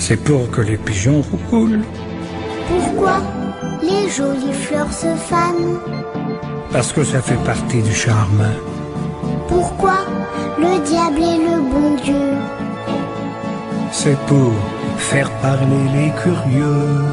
C'est pour que les pigeons roulent, Pourquoi les jolies fleurs se fanent parce que ça fait partie du charme. Pourquoi le diable est le bon Dieu C'est pour faire parler les curieux.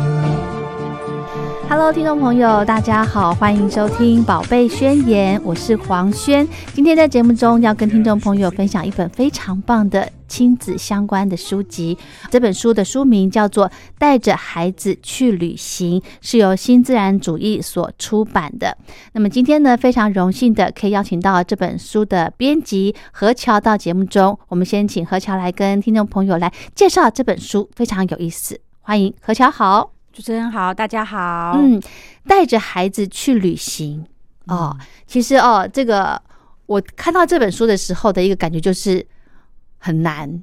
Hello，听众朋友，大家好，欢迎收听《宝贝宣言》，我是黄轩。今天在节目中要跟听众朋友分享一本非常棒的 亲子相关的书籍。这本书的书名叫做《带着孩子去旅行》，是由新自然主义所出版的。那么今天呢，非常荣幸的可以邀请到这本书的编辑何乔到节目中。我们先请何乔来跟听众朋友来介绍这本书，非常有意思。欢迎何乔，好。主持人好，大家好。嗯，带着孩子去旅行哦。其实哦，这个我看到这本书的时候的一个感觉就是很难，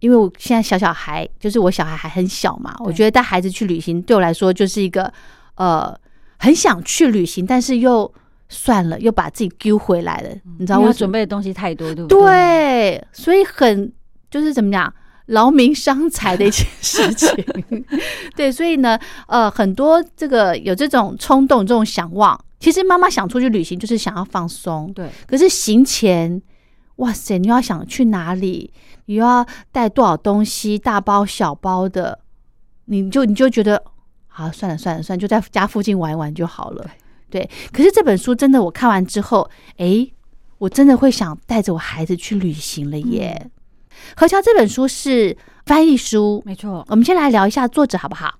因为我现在小小孩，就是我小孩还很小嘛，我觉得带孩子去旅行对我来说就是一个呃，很想去旅行，但是又算了，又把自己丢回来了，你知道我准备的东西太多，对不对？对，所以很就是怎么讲，劳民伤财的一件事情。对，所以呢，呃，很多这个有这种冲动、这种想望，其实妈妈想出去旅行就是想要放松，对。可是行前，哇塞，你要想去哪里，你又要带多少东西，大包小包的，你就你就觉得，好，算了算了算了，就在家附近玩一玩就好了。对，可是这本书真的，我看完之后，诶，我真的会想带着我孩子去旅行了耶。何乔这本书是翻译书，没错。我们先来聊一下作者好不好？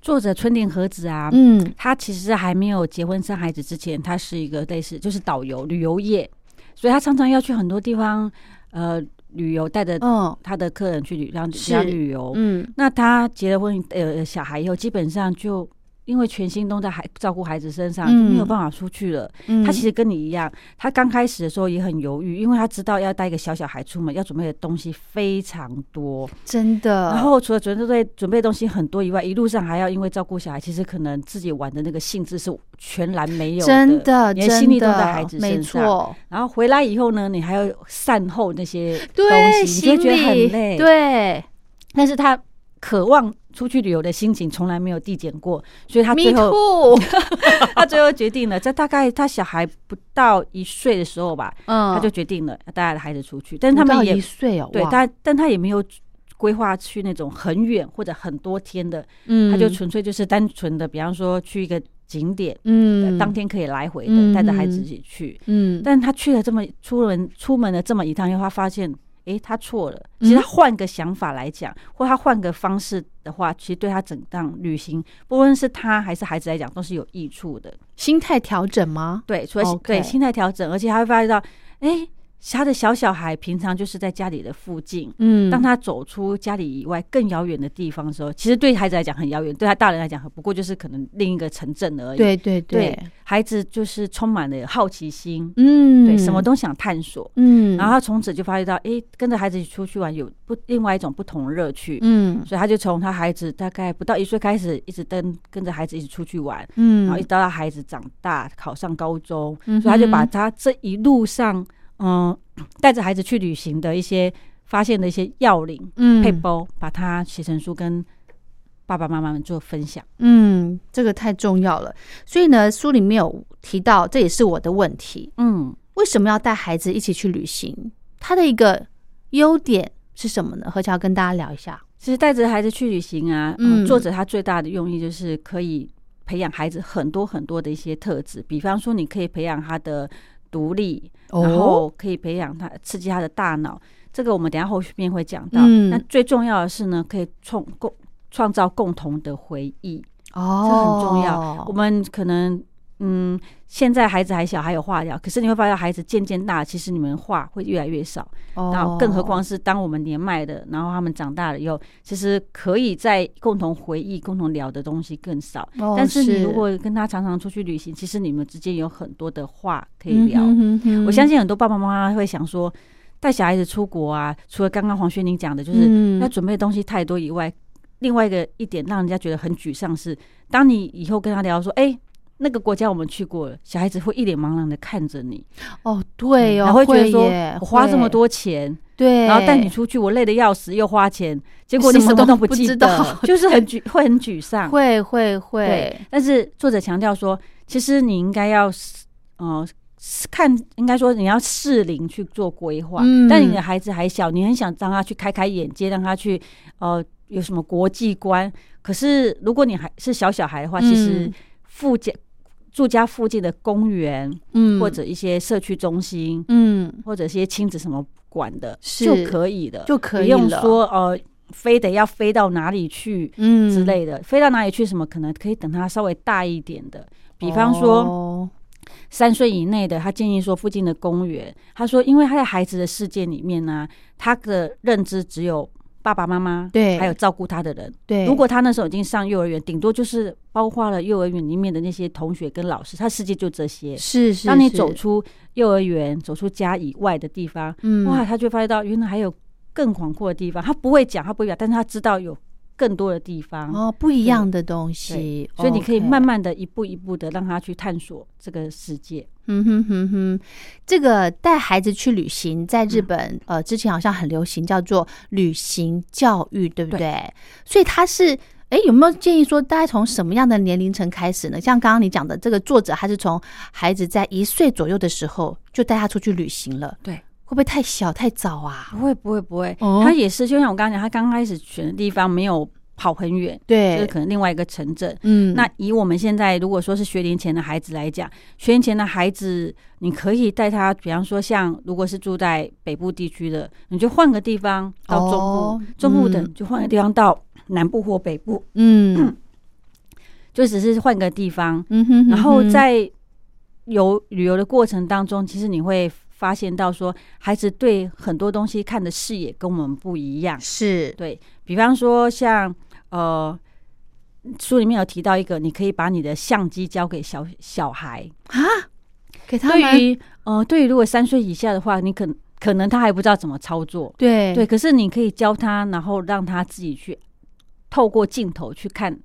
作者春田和子啊，嗯，他其实还没有结婚生孩子之前，他是一个类似就是导游旅游业，所以他常常要去很多地方呃旅游，带着嗯他的客人去旅让是让旅游。嗯那他结了婚呃小孩以后，基本上就因为全心都在孩照顾孩子身上，就没有嗯办法出去了。嗯，他其实跟你一样，他刚开始的时候也很犹豫，因为他知道要带一个小小孩出门，要准备的东西非常多。真的，然后除了准备准备东西很多以外，一路上还要因为照顾小孩，其实可能自己玩的那个兴致是全然没有真的你的心力都在孩子身上。错，然后回来以后呢，你还要善后那些东，西，你就觉得很累。，对但是他渴望出去旅游的心情从来没有递减过，所以他最后 他最后决定了，在大概他小孩不到一岁的时候吧，嗯，他就决定了要带孩子出去，但是他们也一岁哦，对，哇。但但他也没有规划去那种很远或者很多天的，嗯，他就纯粹就是单纯的，比方说去一个景点，嗯，当天可以来回嗯。的，带着孩子一起去。嗯，但他去了这么出门出门了这么一趟以后，他发现。诶，他错了。嗯其实他换个想法来讲，或他换个方式的话，其实对他整趟旅行，不论是他还是孩子来讲，都是有益处的。心态调整吗？对，除了对心态调整，而且他会发现到，诶，他的小小孩平常就是在家里的附近，嗯，当他走出家里以外更遥远的地方的时候，其实对孩子来讲很遥远，对他大人来讲不过就是可能另一个城镇而已。，对对对，孩子就是充满了好奇心，嗯，对，什么都想探索。嗯，然后他从此就发觉到，诶，跟着孩子一起出去玩有不另外一种不同乐趣。嗯。所以他就从他孩子大概不到一岁开始，一直跟跟着孩子一起出去玩，嗯，然后一直到他孩子长大考上高中，嗯所以他就把他这一路上，嗯，带着孩子去旅行的一些发现的一些要领、嗯配包，把它写成书跟爸爸妈妈们做分享。嗯，这个太重要了。所以呢，书里面有提到，这也是我的问题，嗯，为什么要带孩子一起去旅行？它的一个优点是什么呢？何乔跟大家聊一下。其实带着孩子去旅行啊，嗯嗯，作者他最大的用意就是可以培养孩子很多很多的一些特质，比方说你可以培养他的独立，哦然后可以培养他刺激他的大脑，这个我们等下后面会讲到。嗯。那最重要的是呢，可以创共创造共同的回忆，哦，这很重要。我们可能嗯，现在孩子还小，还有话聊，可是你会发现孩子渐渐大，其实你们话会越来越少。哦然后，更何况是当我们年迈的，然后他们长大了以后，其实可以在共同回忆、共同聊的东西更少。哦但是你如果跟他常常出去旅行，其实你们之间有很多的话可以聊。我相信很多爸爸妈妈会想说，带小孩子出国啊，除了刚刚黄轩宁讲的，就是嗯要准备的东西太多以外，另外一个一点让人家觉得很沮丧是，当你以后跟他聊说，哎、那个国家我们去过了，小孩子会一脸茫然的看着你，哦，对哦，会觉得说，我花这么，多钱，对，然后带你出去，我累得要死，又花钱，结果你什么都不记得道，就是很沮，会很沮丧。会会会，，但是作者强调说，其实你应该要，呃，看，应该说你要适龄去做规划。嗯但你的孩子还小，你很想让他去开开眼界，让他去呃有什么国际观。可是如果你还是小小孩的话，其实嗯附近住家附近的公园、嗯或者一些社区中心，嗯或者一些亲子什么馆的是就可以的，就可以不用说呃非得要飞到哪里去。嗯之类的，飞到哪里去？什么可能可以等他稍微大一点的，比方说哦三岁以内的，他建议说附近的公园。他说，因为他在孩子的世界里面呢、他的认知只有爸爸妈妈，对还有照顾他的人。对，如果他那时候已经上幼儿园，顶多就是包括了幼儿园里面的那些同学跟老师，他世界就这些。是是，当你走出幼儿园，走出家以外的地方，嗯哇，他就发现到原来还有更广阔的地方。他不会讲，他不会讲，但是他知道有更多的地方。哦不一样的东西，所以你可以慢慢的一步一步的让他去探索这个世界。嗯哼哼哼，这个带孩子去旅行，在嗯日本、呃之前好像很流行，叫做旅行教育，对不对？所以他是。哎，有没有建议说，大概从什么样的年龄层开始呢？像刚刚你讲的，这个作者他是从孩子在一岁左右的时候就带他出去旅行了，对，会不会太小太早啊？不会不会不会，哦。他也是就像我刚刚讲，他刚开始选的地方没有跑很远，就是对，可能另外一个城镇。嗯，那以我们现在如果说是学龄前的孩子来讲，学龄前的孩子，你可以带他，比方说像如果是住在北部地区的，你就换个地方到中部，哦。中部的嗯就换个地方到南部。或北部，嗯。就只是换个地方，嗯哼，然后在游旅游的过程当中，其实你会发现到说，孩子对很多东西看的视野跟我们不一样。是对比方说像呃，书里面有提到一个，你可以把你的相机交给小小孩。啊，给他们对于呃，对于如果三岁以下的话，你可可能他还不知道怎么操作。对对，可是你可以教他，然后让他自己去透过镜头去看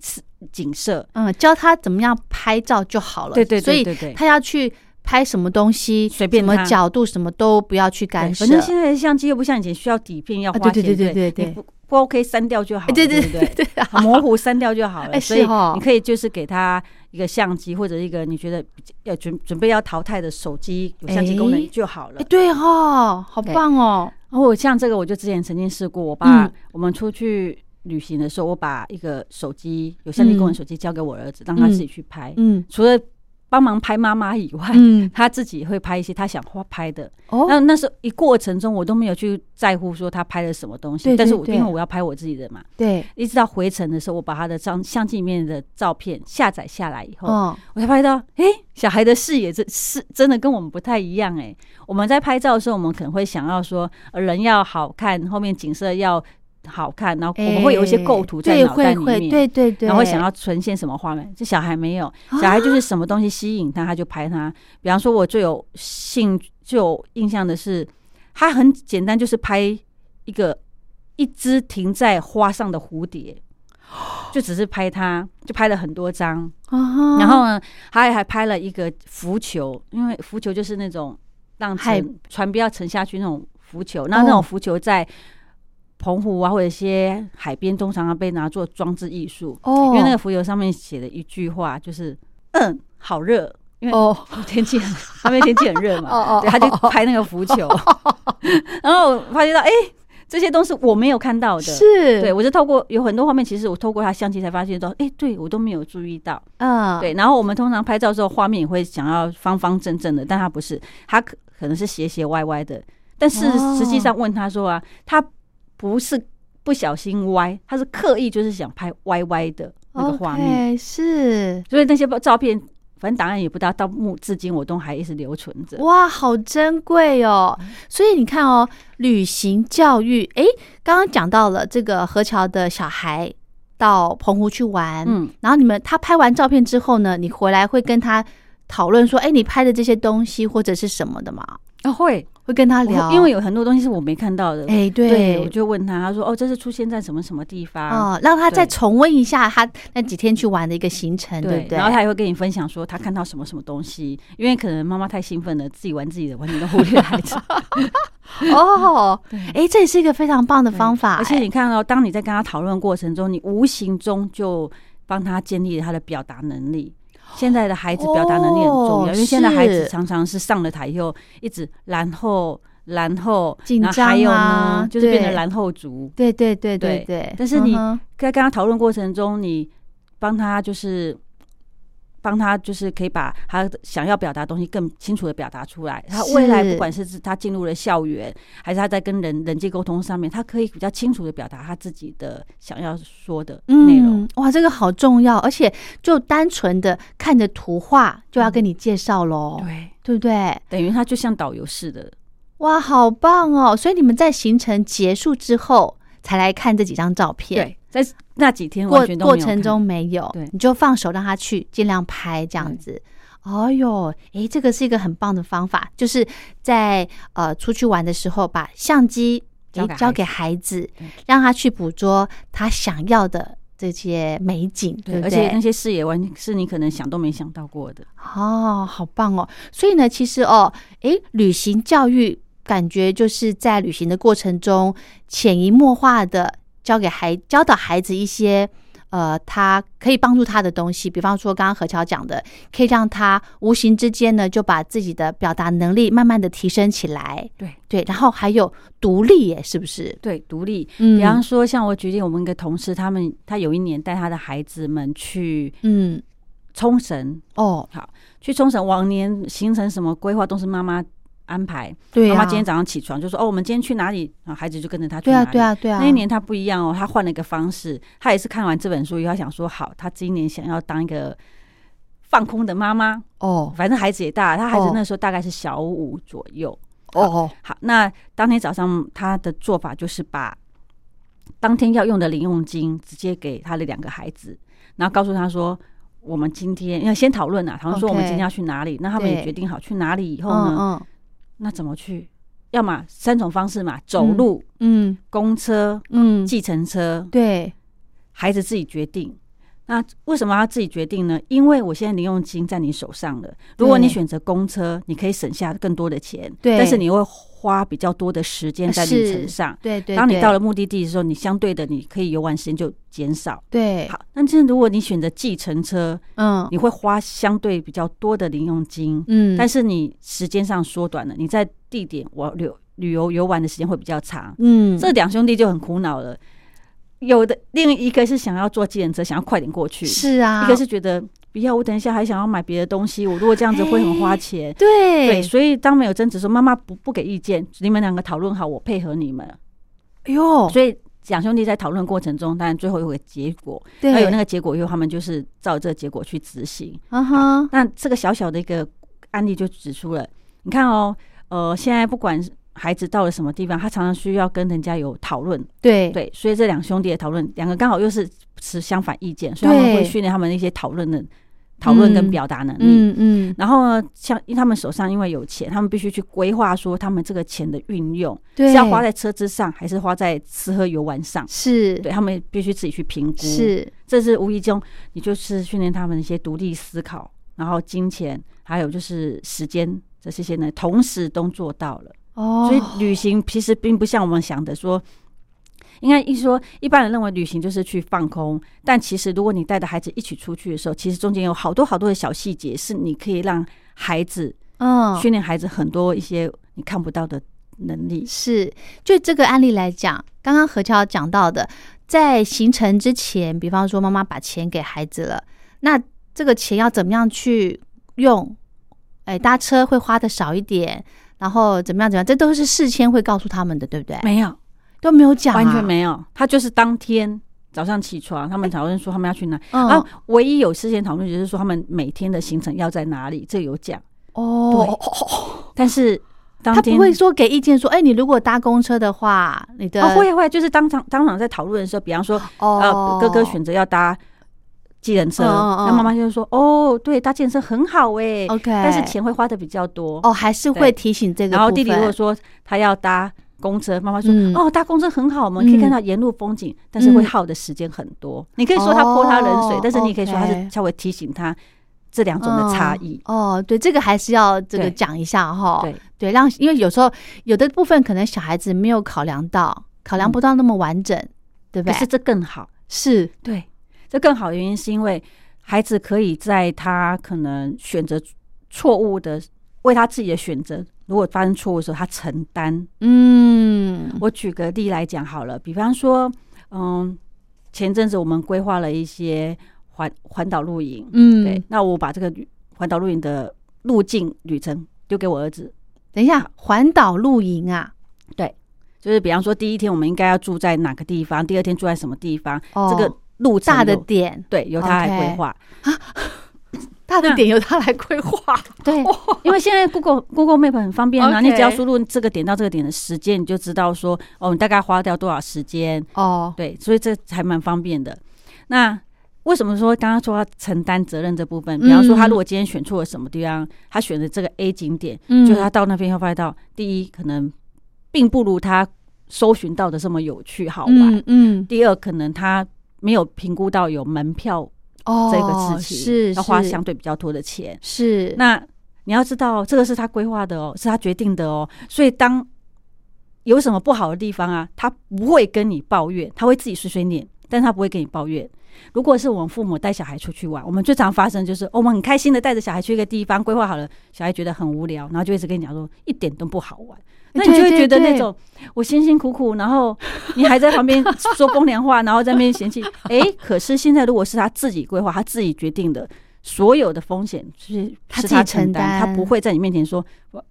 是景色。嗯，教他怎么样拍照就好了。对对所以对对对。他要去拍什么东西，随便什么角度，什么都不要去干，涉。反正现在的相机又不像以前需要底片要啊花钱，对对对对对对你不不 OK 删掉就好了，哎对对对对？模糊删掉就好了。哎所以你可以就是给他一个相机或者一个你觉得要准准备要淘汰的手机，有相机功哎能就好了哎。对哦，好棒哦。然后像这个，我就之前曾经试过，我把嗯我们出去旅行的时候，我把一个手机有相机功能手机交给我儿子，让他自己去拍。嗯除了帮忙拍妈妈以外，嗯，他自己会拍一些他想花拍的。哦，那那时候一过程中，我都没有去在乎说他拍了什么东西，但是我因为我要拍我自己的嘛，对，一直到回程的时候，我把他的相相机里面的照片下载下来以后，哦，我才发现到，诶，小孩的视野真是真的跟我们不太一样诶。我们在拍照的时候，我们可能会想要说，呃人要好看，后面景色要好看，然后我们会有一些构图在对脑袋里面。对对对，然后会想要呈现什么画面？这小孩没有，啊小孩就是什么东西吸引他，他就拍他。比方说，我最有兴最有印象的是，他很简单，就是拍一个一只停在花上的蝴蝶，就只是拍它，就拍了很多张。啊，然后呢，他还拍了一个浮球，因为浮球就是那种让海沉船不要沉下去那种浮球，那那种浮球在澎湖啊或者一些海边通常被拿做装置艺术，哦，因为那个浮游上面写的一句话就是“嗯，好热”，因为哦。天气很，那边天气很热嘛，哦哦对，他就拍那个浮球，然后发现到，哎、这些都是我没有看到的。是，对，我就透过有很多画面，其实我透过他相机才发现到，哎、对我都没有注意到。嗯，对，然后我们通常拍照的时候，画面也会想要方方正正的，但他不是，他可可能是斜斜歪歪的。但是哦。实际上问他说啊，他不是不小心歪，他是刻意就是想拍歪歪的那个画面。是。所以那些照片，反正档案也不大，到目至今我都还一直留存着。哇，好珍贵哦！所以你看哦，旅行教育，诶，刚刚讲到了这个何桥的小孩到澎湖去玩，嗯，然后你们他拍完照片之后呢，你回来会跟他讨论说，诶，你拍的这些东西或者是什么的吗？啊会，会跟他聊，因为有很多东西是我没看到的。诶，对，我就问他，他说：“哦，这是出现在什么什么地方？”哦，让他再重温一下他那几天去玩的一个行程，对不对？然后他也会跟你分享说他看到什么什么东西，因为可能妈妈太兴奋了，自己玩自己的，完全都忽略孩子。哦，诶，这也是一个非常棒的方法，而且你看到、哦，当你在跟他讨论过程中，你无形中就帮他建立了他的表达能力。现在的孩子表达能力很重要，哦因为现在孩子常常是上了台以后一直然后然后紧然后还有呢，就是变对成然后族。对。对对对对。对，但是你在跟他讨论过程中，你帮他就是帮他就是可以把他想要表达的东西更清楚的表达出来。他未来不管是他进入了校园，还是他在跟人人际沟通上面，他可以比较清楚的表达他自己的想要说的内容。嗯，哇，这个好重要，而且就单纯的看着图画就要跟你介绍喽，对，对不对？等于他就像导游似的。哇，好棒哦！所以你们在行程结束之后才来看这几张照片，对，在那几天过过程中没有，对你就放手让他去，尽量拍这样子。哦哟，诶，这个是一个很棒的方法，就是在呃出去玩的时候，把相机交交给孩孩子，让他去捕捉他想要的这些美景，对不对？而且那些视野完全是你可能想都没想到过的。哦，好棒哦！所以呢，其实哦，诶，旅行教育感觉就是在旅行的过程中，潜移默化的教给孩教导孩子一些呃，他可以帮助他的东西，比方说刚刚何乔讲的，可以让他无形之间呢，就把自己的表达能力慢慢的提升起来。对对，然后还有独立耶，是不是？对，独立。嗯比方说，像我举例，我们一个同事，他们他有一年带他的孩子们去嗯，冲绳，哦，好去冲绳，往年行程什么规划都是妈妈安排。对啊，妈妈今天早上起床就说：“哦，我们今天去哪里？”然后孩子就跟着他去对啊，哪里。对啊，对啊，那一年他不一样哦，他换了一个方式。他也是看完这本书以后，他想说：“好，他今年想要当一个放空的妈妈。哦反正孩子也大，他孩子哦那时候大概是小五左右。哦哦，好，那当天早上他的做法就是把当天要用的零用金直接给他的两个孩子，然后告诉他说：“我们今天要先讨论啊，讨论说我们今天要去哪里。那他们也决定好去哪里以后呢，嗯那怎么去？要么三种方式嘛，走路、嗯公车、嗯嗯，计程车，对，孩子自己决定。那为什么要自己决定呢？因为我现在零用金在你手上了。如果你选择公车，你可以省下更多的钱，对但是你会花比较多的时间在旅程上。对对，当你到了目的地的时候，你相对的你可以游玩时间就减少。对，好，但是如果你选择计程车，嗯你会花相对比较多的零用金，嗯，但是你时间上缩短了，你在地点我旅旅游游玩的时间会比较长。嗯，这两兄弟就很苦恼了。有的另一个是想要坐计程车，想要快点过去；是啊，一个是觉得不要，我等一下还想要买别的东西，我如果这样子会很花钱。对对，所以当没有争执的时候，妈妈不不给意见，你们两个讨论好，我配合你们。哎呦，所以两兄弟在讨论过程中，当然最后有个结果，对，那有那个结果以后，他们就是照这个结果去执行。那这个小小的一个案例就指出了，你看哦，呃，现在不管孩子到了什么地方，他常常需要跟人家有讨论，对对，所以这两兄弟的讨论，两个刚好又是持相反意见，所以他们会训练他们一些讨论的讨论跟表达能力。嗯嗯，然后呢，像因为他们手上因为有钱，他们必须去规划说他们这个钱的运用，是要花在车子上，还是花在吃喝游玩上。是，对他们必须自己去评估，是，这是无意中你就是训练他们一些独立思考，然后金钱还有就是时间这些呢，同时都做到了。哦，所以旅行其实并不像我们想的说，应该一说一般人认为旅行就是去放空，但其实如果你带着孩子一起出去的时候，其实中间有好多好多的小细节，是你可以让孩子嗯，训练孩子很多一些你看不到的能力。是，就这个案例来讲，刚刚何乔讲到的，在行程之前，比方说妈妈把钱给孩子了，那这个钱要怎么样去用？哎，搭车会花的少一点，然后怎么样怎么样，这都是事先会告诉他们的，对不对？没有，都没有讲、啊，完全没有，他就是当天早上起床，他们讨论说他们要去哪，嗯。然后唯一有事先讨论就是说他们每天的行程要在哪里，这有讲，哦，但是当天他不会说给意见说，哎，你如果搭公车的话，你的、哦，会会，就是当场当场在讨论的时候，比方说，哦。呃，哥哥选择要搭计程车，那妈妈就说，哦，对，搭计程车很好哎 OK 但是钱会花的比较多。哦，还是会提醒这个。然后弟弟如果说他要搭公车，妈妈说，嗯哦，搭公车很好，我们可以看到沿路风景，但是会耗的时间很多。你可以说他泼他冷水哦，但是你也可以说他是稍微提醒他这两种的差异。哦，对，这个还是要这个对讲一下哈。对，对，让因为有时候有的部分可能小孩子没有考量到，考量不到那么完整，对不对？可是这更好。是对，这更好的原因是因为孩子可以在他可能选择错误的，为他自己的选择，如果发生错误的时候，他承担。嗯。我举个例来讲好了，比方说，嗯，前阵子我们规划了一些环环岛露营，嗯，对，那我把这个旅环岛露营的路径旅程丢给我儿子，等一下，环岛露营啊，对就是比方说第一天我们应该要住在哪个地方，第二天住在什么地方，哦这个路大的有点，对由他来规划。大的点由他来规划。对，因为现在 Google Google Map 很方便啊，你只要输入这个点到这个点的时间，你就知道说哦，你大概花掉多少时间。哦，对，所以这还蛮方便的。那为什么说刚刚说要承担责任这部分？比方说，他如果今天选错了什么地方，他选的这个 A 景点，嗯就是他到那边会发现到，第一可能并不如他搜寻到的这么有趣好玩；嗯嗯，第二，可能他没有评估到有门票哦，这个事情，是要花相对比较多的钱。是那你要知道，这个是他规划的哦，是他决定的哦。所以当有什么不好的地方啊，他不会跟你抱怨，他会自己碎碎念，但他不会跟你抱怨。如果是我们父母带小孩出去玩，我们最常发生就是、哦我们很开心的带着小孩去一个地方，规划好了，小孩觉得很无聊，然后就一直跟你讲说一点都不好玩。那你就会觉得那种我辛辛苦苦，然后你还在旁边说风凉话，然后在那边嫌弃。哎，可是现在如果是他自己规划，他自己决定的，所有的风险是是他自己承担，他不会在你面前说我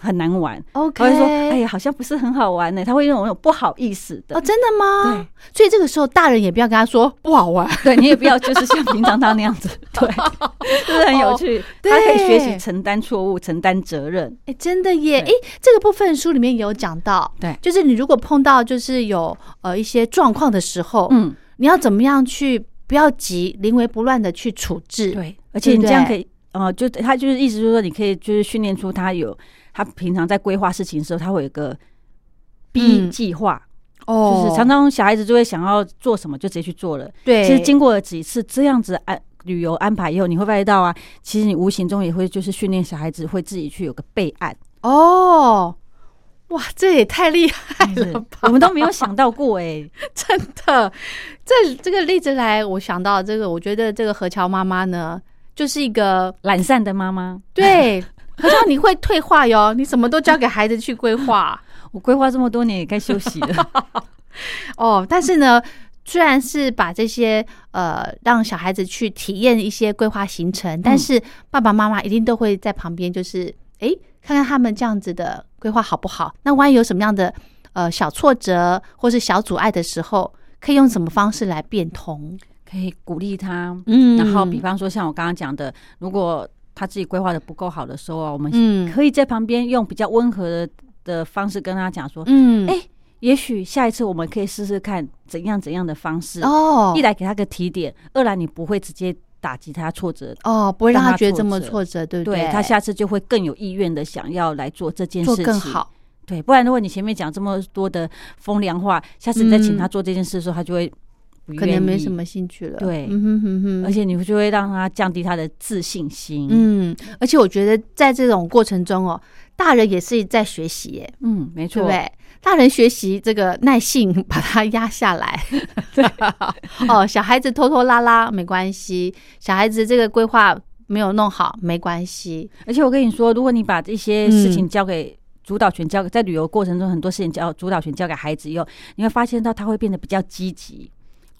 很难玩，OK，他会说哎呀好像不是很好玩呢，他会用那种不好意思的。哦，真的吗？对，所以这个时候大人也不要跟他说不好玩，对你也不要就是像平常他那样子，对，就是很有趣。他可以学习承担错误、承担责任。哎，真的耶！哎对，这个部分书里面有讲到，对就是你如果碰到就是有呃一些状况的时候，嗯，你要怎么样去不要急，临危不乱的去处置？对，而且你这样可以，呃，就他就是意思就是说，你可以就是训练出他有他平常在规划事情的时候，他会有一个 B 嗯计划，哦。就是常常小孩子就会想要做什么就直接去做了。对，其实经过了几次这样子安旅游安排以后，你会发现到啊，其实你无形中也会就是训练小孩子会自己去有个备案，哦，哇，这也太厉害了吧！我们都没有想到过哎、真的，这这个例子来，我想到这个，我觉得这个何乔妈妈呢，就是一个懒散的妈妈，对 何乔，你会退化哟，你什么都交给孩子去规划 我规划这么多年也该休息了。哦。但是呢，虽然是把这些呃让小孩子去体验一些规划行程，但是爸爸妈妈一定都会在旁边，就是诶看看他们这样子的规划好不好。那万一有什么样的呃小挫折或是小阻碍的时候，可以用什么方式来变通？可以鼓励他，嗯然后比方说像我刚刚讲的，如果他自己规划的不够好的时候啊，我们嗯。可以在旁边用比较温和的的方式跟他讲说，嗯。哎也许下一次我们可以试试看怎样怎样的方式，哦。一来给他个提点，二来你不会直接打击他挫折。哦，不会让让他他觉得这么挫折，对不对？对他下次就会更有意愿的想要来做这件事更好。对，不然如果你前面讲这么多的风凉话，下次你再请嗯。他做这件事的时候，他就会不可能没什么兴趣了。对嗯哼哼哼，而且你就会让他降低他的自信心。嗯，而且我觉得在这种过程中哦，大人也是在学习耶，嗯，没错，对对？大人学习这个耐性，把他压下来。对，哦，小孩子拖拖拉拉没关系，小孩子这个规划没有弄好没关系。而且我跟你说，如果你把这些事情嗯交给主导权交给在旅游过程中很多事情交主导权交给孩子以后，你会发现到他会变得比较积极，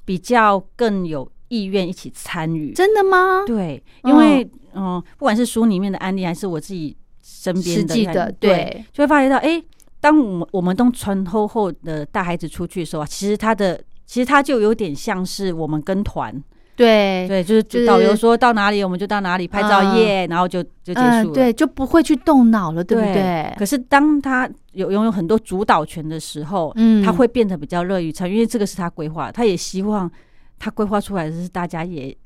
比较更有意愿一起参与。真的吗？对，因为嗯、不管是书里面的案例，还是我自己身边的案实际的，对，就会发觉到，哎、当我们我们都穿厚厚的带孩子出去的时候啊，其实他的其实他就有点像是我们跟团，对，对，就是就导游说到哪里我们就到哪里拍照耶，然后就就结束了。嗯对，就不会去动脑了，对不对？可是当他有拥有很多主导权的时候，嗯他会变得比较乐于参与，因为这个是他规划，他也希望他规划出来的是大家也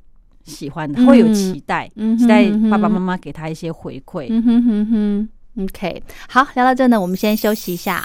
喜欢的，嗯会有期待，嗯期待爸爸妈妈给他一些回馈。嗯哼哼哼，OK，好，聊到这呢，我们先休息一下。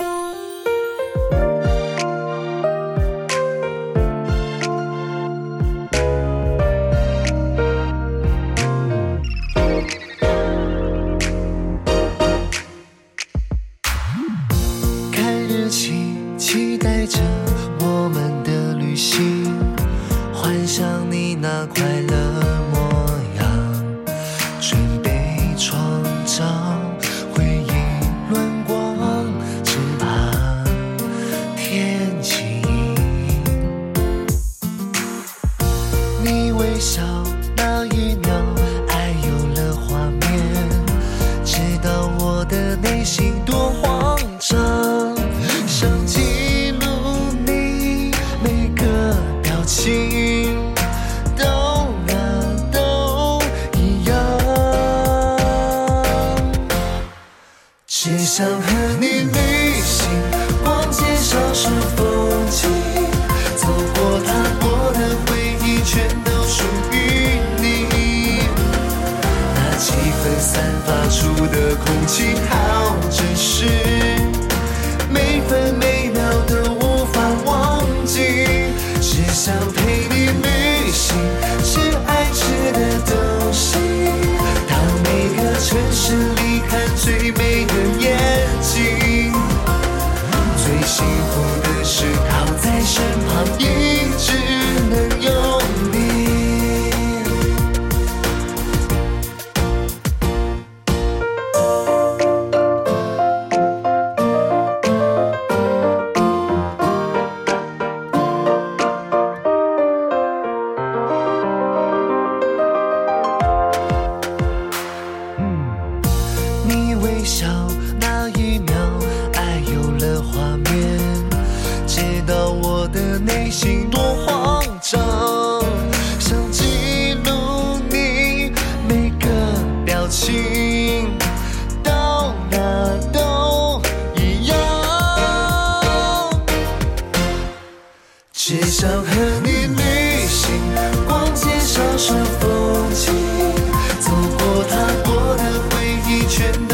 回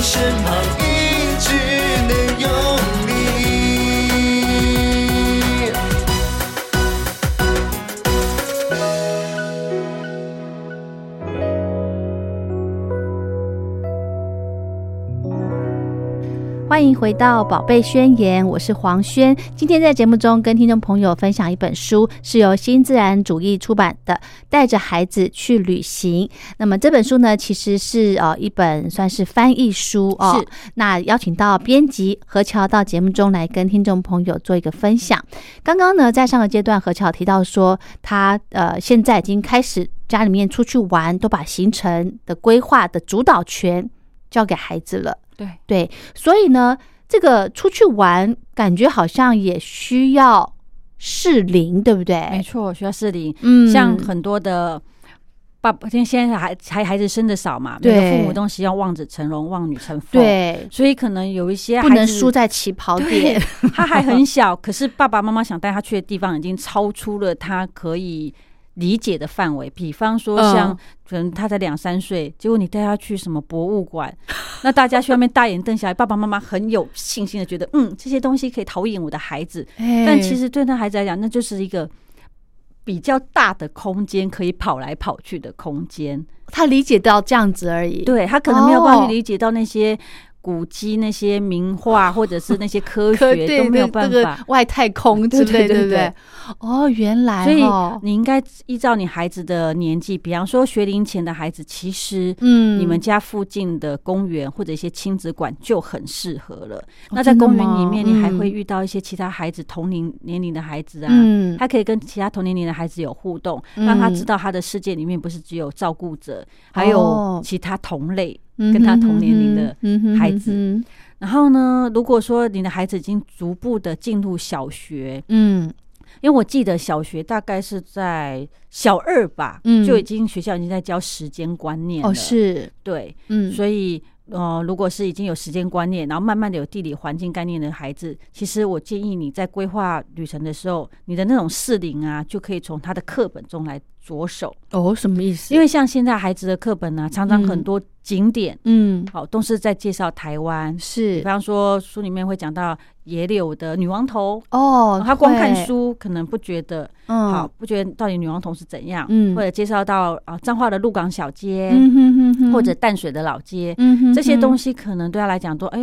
身旁，回到《宝贝宣言》，我是黄轩。今天在节目中跟听众朋友分享一本书，是由新自然主义出版的《带着孩子去旅行》。那么这本书呢，其实是呃一本算是翻译书哦。是。那邀请到编辑何乔到节目中来跟听众朋友做一个分享。刚刚呢，在上个阶段，何乔提到说，他呃现在已经开始家里面出去玩，都把行程的规划的主导权交给孩子了。对对，所以呢，这个出去玩感觉好像也需要适龄，对不对没对？错，需要适龄。嗯像很多的爸爸，因为现在孩孩孩子生的少嘛，每对个父母都希望望子成龙、望女成凤，，对，所以可能有一些不能输在起跑对点。他还很小，可是爸爸妈妈想带他去的地方已经超出了他可以理解的范围。比方说，像嗯可能他才两三岁，结果你带他去什么博物馆，那大家去外面大眼瞪小眼，爸爸妈妈很有信心的觉得，嗯，这些东西可以陶冶我的孩子。但其实实对那孩子来讲，那就是一个比较大的空间，可以跑来跑去的空间。他理解到这样子而已。对他可能没有办法理解到那些古迹、那些名画，或者是那些科可学都没有办这个法。外太空之类，对对对对不对？对？哦，原来所以哦。你应该依照你孩子的年纪，比方说学龄前的孩子，其实嗯。你们家附近的公园或者一些亲子馆就很适合了。那在公园里面，你还嗯。会遇到一些其他孩子同龄年龄的孩子啊，嗯。他可以跟其他同年龄的孩子有互动，嗯。让他知道他的世界里面不是只有照顾者，还哦。有其他同类。嗯跟他同年龄的嗯哼孩子。嗯哼然后呢，如果说你的孩子已经逐步的进入小学，嗯因为我记得小学大概是在小二吧，嗯就已经学校已经在教时间观念了。哦是对，嗯所以呃，如果是已经有时间观念，然后慢慢的有地理环境概念的孩子，其实我建议你在规划旅程的时候，你的那种适龄啊，就可以从他的课本中来着手。哦什么意思？因为像现在孩子的课本呢、常常嗯很多景点，嗯好、都是在介绍台湾。是比方说，书里面会讲到野柳的女王头，哦，他光看书可能不觉得嗯好，不觉得到底女王头是怎样，嗯或者介绍到啊彰化的鹿港小街，嗯哼哼哼或者淡水的老街，嗯哼这些东西，可能对他来讲都哎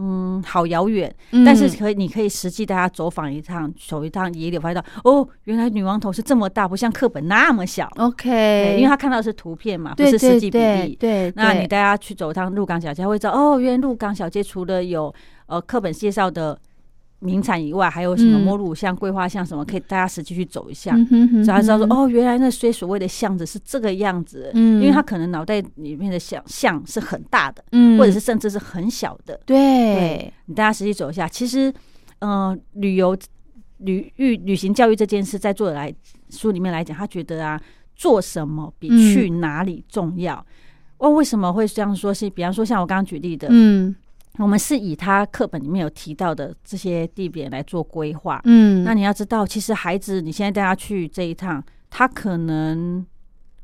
嗯好遥远，嗯。但是可以你可以实际带他走访一趟，走一趟野柳，发现到哦原来女王头是这么大，不像课本那么小。OK，因为他看到的是图片嘛，不是实际比例。对那你带他去走一趟鹿港小街，他会知道哦，原来鹿港小街除了有呃课本介绍的名产以外，还有什么嗯摸乳巷、桂花巷什么，可以大家实际去走一下。嗯哼哼所以他知道说，哦，原来那些所谓的巷子是这个样子，嗯因为他可能脑袋里面的想象是很大的，嗯或者是甚至是很小的。对，你大家实际走一下，其实，嗯，旅游、旅旅旅行教育这件事，在作者来书里面来讲，他觉得啊，做什么比嗯去哪里重要。哦，为什么会这样说？是比方说，像我刚刚举例的，嗯我们是以他课本里面有提到的这些地点来做规划。嗯，那你要知道，其实孩子你现在带他去这一趟，他可能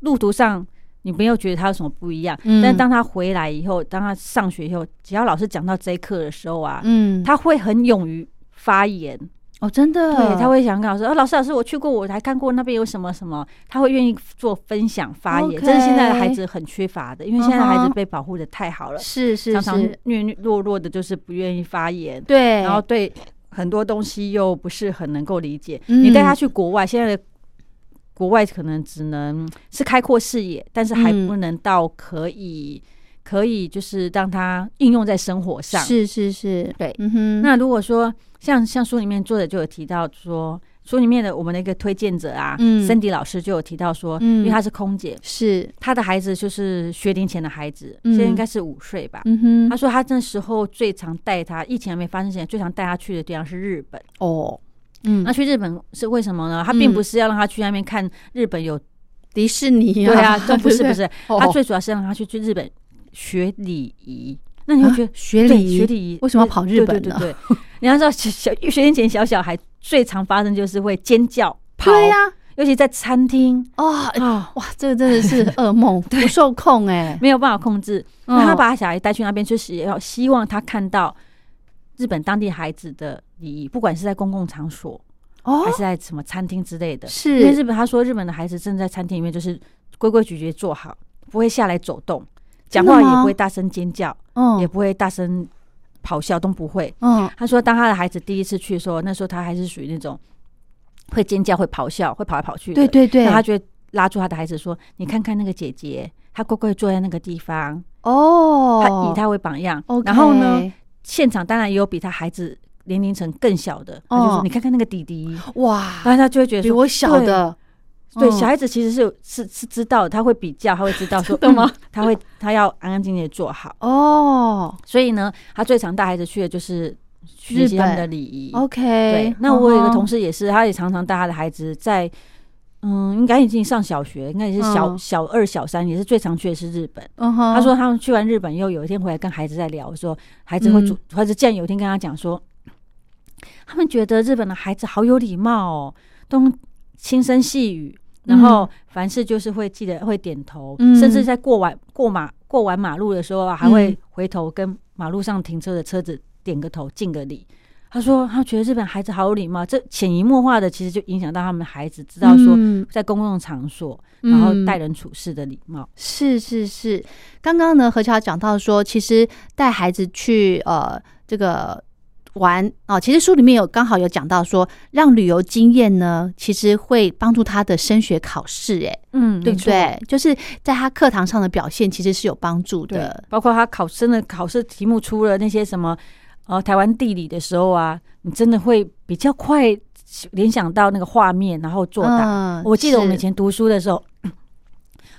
路途上你没有觉得他有什么不一样，嗯。但是当他回来以后，当他上学以后，只要老师讲到这一课的时候啊，嗯，他会很勇于发言，哦真的，对，他会想跟老师，哦，老师老师，我去过，我还看过那边有什么什么，他会愿意做分享发言这是现在的孩子很缺乏的，因为现在的孩子被保护的太好了，是是常常是，虐虐弱弱的，就是不愿意发言，对，然后对很多东西又不是很能够理解。嗯。你带他去国外，现在的国外可能只能是开阔视野，但是还嗯。不能到可以、可以就是让他应用在生活上。是是是，对。嗯哼，那如果说像像书里面作者就有提到说，书里面的我们的一个推荐者啊，嗯。森迪老师就有提到说，嗯。因为她是空姐，是，她的孩子就是学龄前的孩子，嗯。现在应该是五岁吧。嗯哼，她说她那时候最常带他，疫情还没发生前，最常带他去的地方是日本。哦，嗯。那，去日本是为什么呢？他并不是要让他去那边看日本有，迪士尼对啊，都不是不是，哦。他最主要是让他去去日本学礼仪。那你会觉得啊学对礼仪？学礼仪为什么要跑日本呢？对对对对，你要知道小小学龄前小小孩最常发生就是会尖叫、跑，对呀，尤其在餐厅。哦，啊，哇，这个真的是噩梦，不受控哎，没有办法控制。嗯。那他把小孩带去那边，就是要希望他看到日本当地孩子的礼仪，不管是在公共场所哦？还是在什么餐厅之类的。是。因为日本他说日本的孩子正在餐厅里面就是规规矩矩地坐好，不会下来走动，讲话也不会大声尖叫，嗯。也不会大声咆哮都不会。嗯。他说，当他的孩子第一次去的时候，那时候他还是属于那种会尖叫、会咆哮、会跑来跑去的。对对对。那他就会拉住他的孩子说：“你看看那个姐姐，她乖乖坐在那个地方，哦，他以他为榜样。OK 然后呢，现场当然也有比他孩子年龄层更小的，他就哦说：“你看看那个弟弟。”哇，然后他就会觉得比我小的，对，嗯。小孩子其实是是是知道，他会比较，他会知道说，真的吗嗯他会他要安安静静的做好。哦。所以呢，他最常带孩子去的就是学习他们的礼仪。，OK，对，那我有一个同事，也是，他也常常带他的孩子在，嗯，应该已经上小学，应该也是小、嗯。小二、小三，也是最常去的是日本。他说他们去完日本以后，有一天回来跟孩子在聊说，孩子会主，嗯孩子竟然有一天跟他讲说，他们觉得日本的孩子好有礼貌哦，都轻声细语，然后凡事就是会记得会点头，嗯甚至在过完过马过完马路的时候啊，还嗯。会回头跟马路上停车的车子点个头，敬个礼。他说他觉得日本孩子好有礼貌，这潜移默化的其实就影响到他们孩子知道说嗯。在公共场所，然后嗯。待人处事的礼貌。是是是，刚刚呢何乔讲到说，其实带孩子去呃这个玩哦，其实书里面有刚好有讲到说，让旅游经验呢，其实会帮助他的升学考试，哎，嗯，对不对？就是在他课堂上的表现，其实是有帮助的。，包括他考生的考试题目出了那些什么呃台湾地理的时候啊，你真的会比较快联想到那个画面，然后作答。嗯我记得我们以前读书的时候，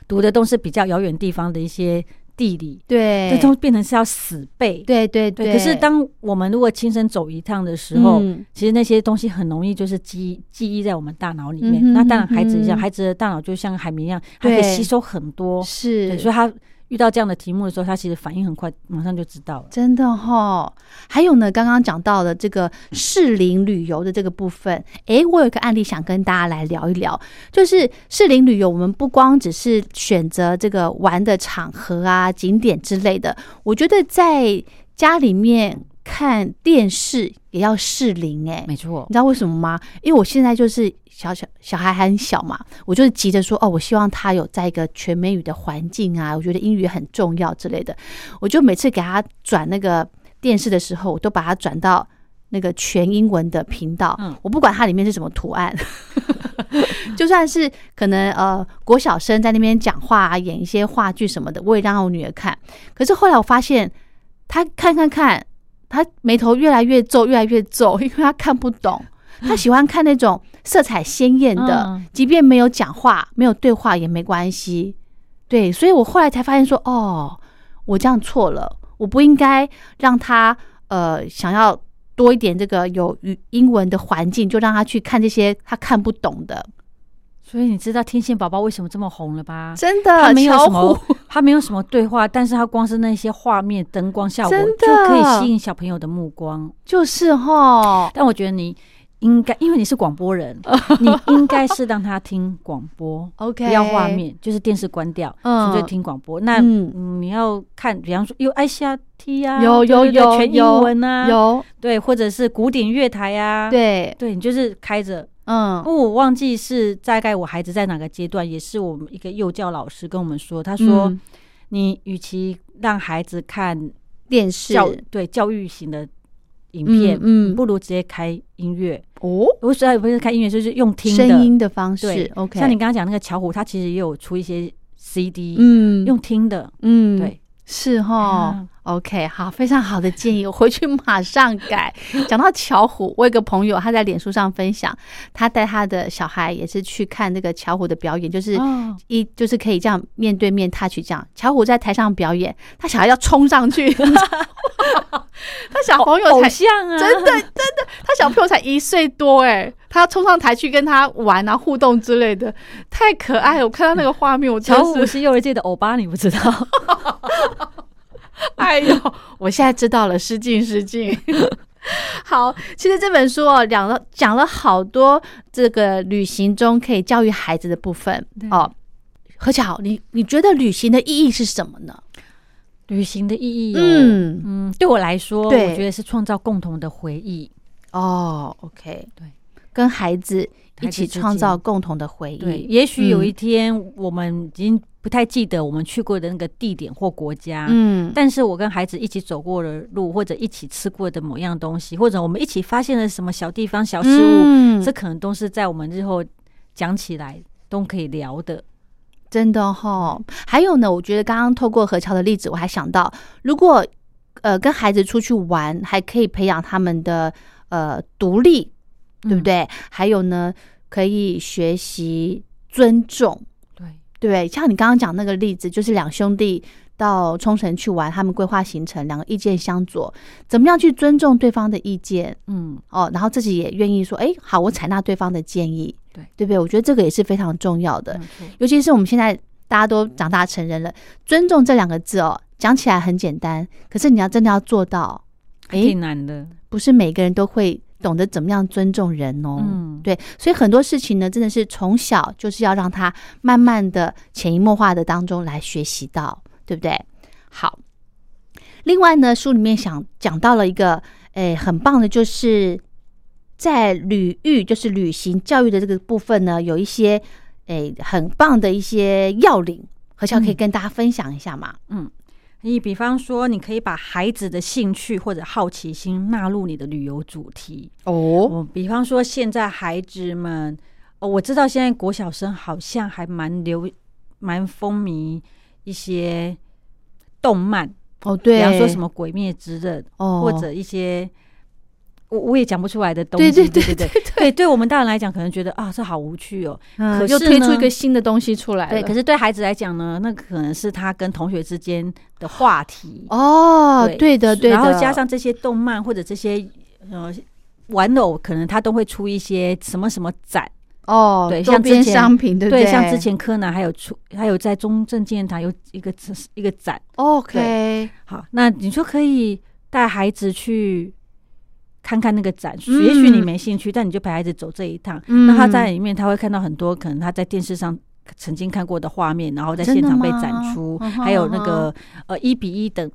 读的都是比较遥远地方的一些地理，对，这都变成是要死背。对对对，可是当我们如果亲身走一趟的时候，嗯。其实那些东西很容易就是记记忆在我们大脑里面。嗯哼那当然，孩子一样，孩子的大脑就像海绵一样，它可以吸收很多。是，所以他遇到这样的题目的时候，他其实反应很快，马上就知道了。真的哈、还有呢，刚刚讲到的这个适龄旅游的这个部分，诶，我有一个案例想跟大家来聊一聊，就是适龄旅游，我们不光只是选择这个玩的场合啊、景点之类的，我觉得在家里面看电视也要适龄哎。没错你，知道为什么吗？因为我现在就是小小小孩还很小嘛，我就是急着说哦，我希望他有在一个全美语的环境啊，我觉得英语很重要之类的。我就每次给他转那个电视的时候，我都把它转到那个全英文的频道。嗯我不管它里面是什么图案，就算是可能呃国小生在那边讲话啊，演一些话剧什么的，我也让我女儿看。可是后来我发现，她看看看，她眉头越来越皱，越来越皱，因为他看不懂。他喜欢看那种色彩鲜艳的，嗯即便没有讲话、没有对话也没关系。对，所以我后来才发现说，哦，我这样错了，我不应该让他呃想要多一点这个有语英文的环境，就让他去看这些他看不懂的。所以你知道天线宝宝为什么这么红了吧？真的，他没有什么，他没有什么对话，但是他光是那些画面、灯光效果就可以吸引小朋友的目光。就是哈，但我觉得你应该，因为你是广播人，你应该是让他听广播。OK，不要画，面，就是电视关掉，嗯纯粹听广播。那你要看，比方说有 ICRT 啊，有有对对对有全英文啊，有对，或者是古典乐台啊，对，对，你就是开着。嗯。哦，我忘记是大概我孩子在哪个阶段，也是我们一个幼教老师跟我们说，他说，嗯。你与其让孩子看电视。教对教育型的影片，嗯嗯。不如直接开音乐。哦，我虽然不是开音乐，就是用听的。声音的方式对，OK，像你刚刚讲那个巧虎，他其实也有出一些 CD，、嗯。用听的，嗯对，是哈。啊，OK，好，非常好的建议，我回去马上改。讲到巧虎，我有个朋友他在脸书上分享，他带他的小孩也是去看那个巧虎的表演，就是哦一就是可以这样面对面 touch 这样。巧虎在台上表演，他小孩要冲上去，他小朋友偶才像啊，真的真的，他小朋友才一岁多哎，他要冲上台去跟他玩啊互动之类的，太可爱了。我看到那个画面，我真巧虎是是幼儿界的欧巴，你不知道？哎呦，我现在知道了，失敬失敬。好，其实这本书哦，讲了讲了好多这个旅行中可以教育孩子的部分哦。何巧，你你觉得旅行的意义是什么呢？旅行的意义、哦，嗯嗯对我来说，我觉得是创造共同的回忆。哦，OK，对，跟孩子一起创造共同的回对，忆。也许有嗯一天我们已经不太记得我们去过的那个地点或国家，嗯，但是我跟孩子一起走过的路，或者一起吃过的某样东西，或者我们一起发现了什么小地方、小事物，嗯这可能都是在我们日后讲起来都可以聊的。真的哈、还有呢，我觉得刚刚透过何桥的例子，我还想到，如果呃跟孩子出去玩，还可以培养他们的呃独立，对不对？还有呢，可以学习尊重，对，像你刚刚讲那个例子，就是两兄弟到冲绳去玩，他们规划行程，两个意见相左，怎么样去尊重对方的意见？嗯，哦，然后自己也愿意说，哎，好，我采纳对方的建议，对对不对？我觉得这个也是非常重要的尤其是我们现在大家都长大成人了，尊重这两个字哦，讲起来很简单，可是你要真的要做到，哎挺，难的。不是每个人都会懂得怎么样尊重人哦。嗯，对，所以很多事情呢，真的是从小就是要让他慢慢的潜移默化的当中来学习到，对不对？好，另外呢，书里面想讲到了一个，诶，很棒的，就是在旅育，就是旅行教育的这个部分呢，有一些诶很棒的一些要领，何笑可以嗯跟大家分享一下嘛？你比方说，你可以把孩子的兴趣或者好奇心纳入你的旅游主题。哦，我比方说，现在孩子们，哦，我知道现在国小生好像还蛮流、蛮风靡一些动漫，哦，对，比方说什么《鬼灭之刃》哦，或者一些我我也讲不出来的东西。对对对对对对，对我们大人来讲，可能觉得啊，这好无趣哦。嗯可又推出一个新的东西出来，对，可是对孩子来讲呢，那可能是他跟同学之间的话题。哦，对的对的，然后加上这些动漫或者这些呃玩偶，可能他都会出一些什么什么展。哦，对像之前商品，对不对，对？像之前柯南还有出，还有在中正纪念堂有一个一个展。OK，好，那你说可以带孩子去看看那个展，嗯。也许你没兴趣，但你就陪孩子走这一趟。嗯。那他在里面他会看到很多可能他在电视上曾经看过的画面，然后在现场被展出，还有那个呃一比一的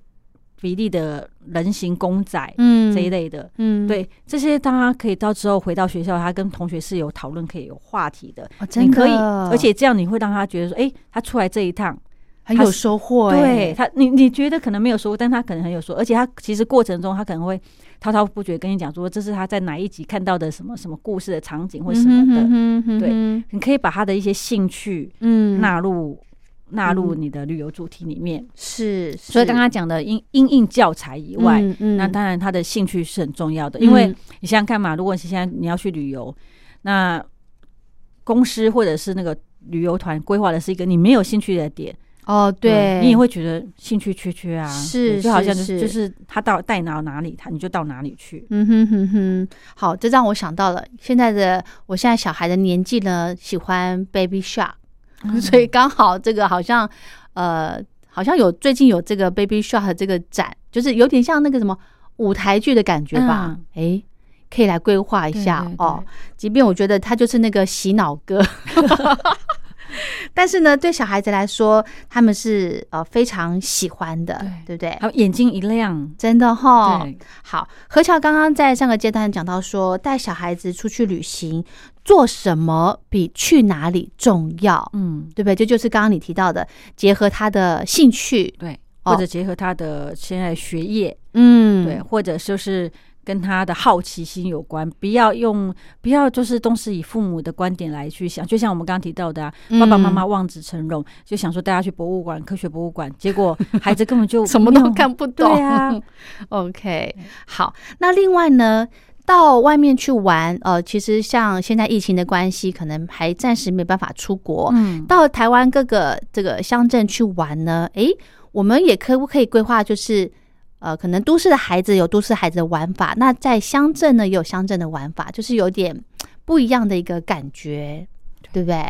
比例的人形公仔、嗯。这一类的。嗯，对这些，当他可以到之后回到学校，他跟同学是有讨论，可以有话题的。哦，真的，你可以，而且这样你会让他觉得说，哎、他出来这一趟，很有收获，哎，对他，你你觉得可能没有收获，但他可能很有收获，而且他其实过程中他可能会滔滔不绝跟你讲说，这是他在哪一集看到的什么什么故事的场景或什么的。嗯哼对嗯你可以把他的一些兴趣嗯，纳入、纳入你的旅游主题里面。是，所以刚刚讲的因因应教材以外，嗯嗯。那当然他的兴趣是很重要的，因为嗯。你想想看嘛，如果你现在你要去旅游，那公司或者是那个旅游团规划的是一个你没有兴趣的点，哦，对，你也会觉得兴趣缺缺啊，是就好像就是是就是他到带你到哪里，他你就到哪里去。嗯哼哼哼，好，这让我想到了现在的我现在小孩的年纪呢，喜欢 Baby Shark，、所嗯以刚好这个好像呃，好像有最近有这个 Baby Shark 的这个展，就是有点像那个什么舞台剧的感觉吧？诶，可以来规划一下哦。即便我觉得他就是那个洗脑歌。但是呢，对小孩子来说，他们是呃非常喜欢的，对。不对？还有眼睛一亮，真的哈，对，好，何乔刚刚在上个阶段讲到说，带小孩子出去旅行，做什么比去哪里重要，嗯，对不对？这就是刚刚你提到的，结合他的兴趣，对，哦。或者结合他的现在学业，嗯，对，或者就是跟他的好奇心有关，不要用不要就是都是以父母的观点来去想，就像我们刚刚提到的、啊，嗯爸爸妈妈望子成龙，就想说带他去博物馆、科学博物馆，结果孩子根本就 什么都看不懂，对啊，OK，好，那另外呢？到外面去玩，呃，其实像现在疫情的关系，可能还暂时没办法出国。嗯，到台湾各个这个乡镇去玩呢，诶，我们也可不可以规划，就是呃，可能都市的孩子有都市孩子的玩法，那在乡镇呢也有乡镇的玩法，就是有点不一样的一个感觉，对不对？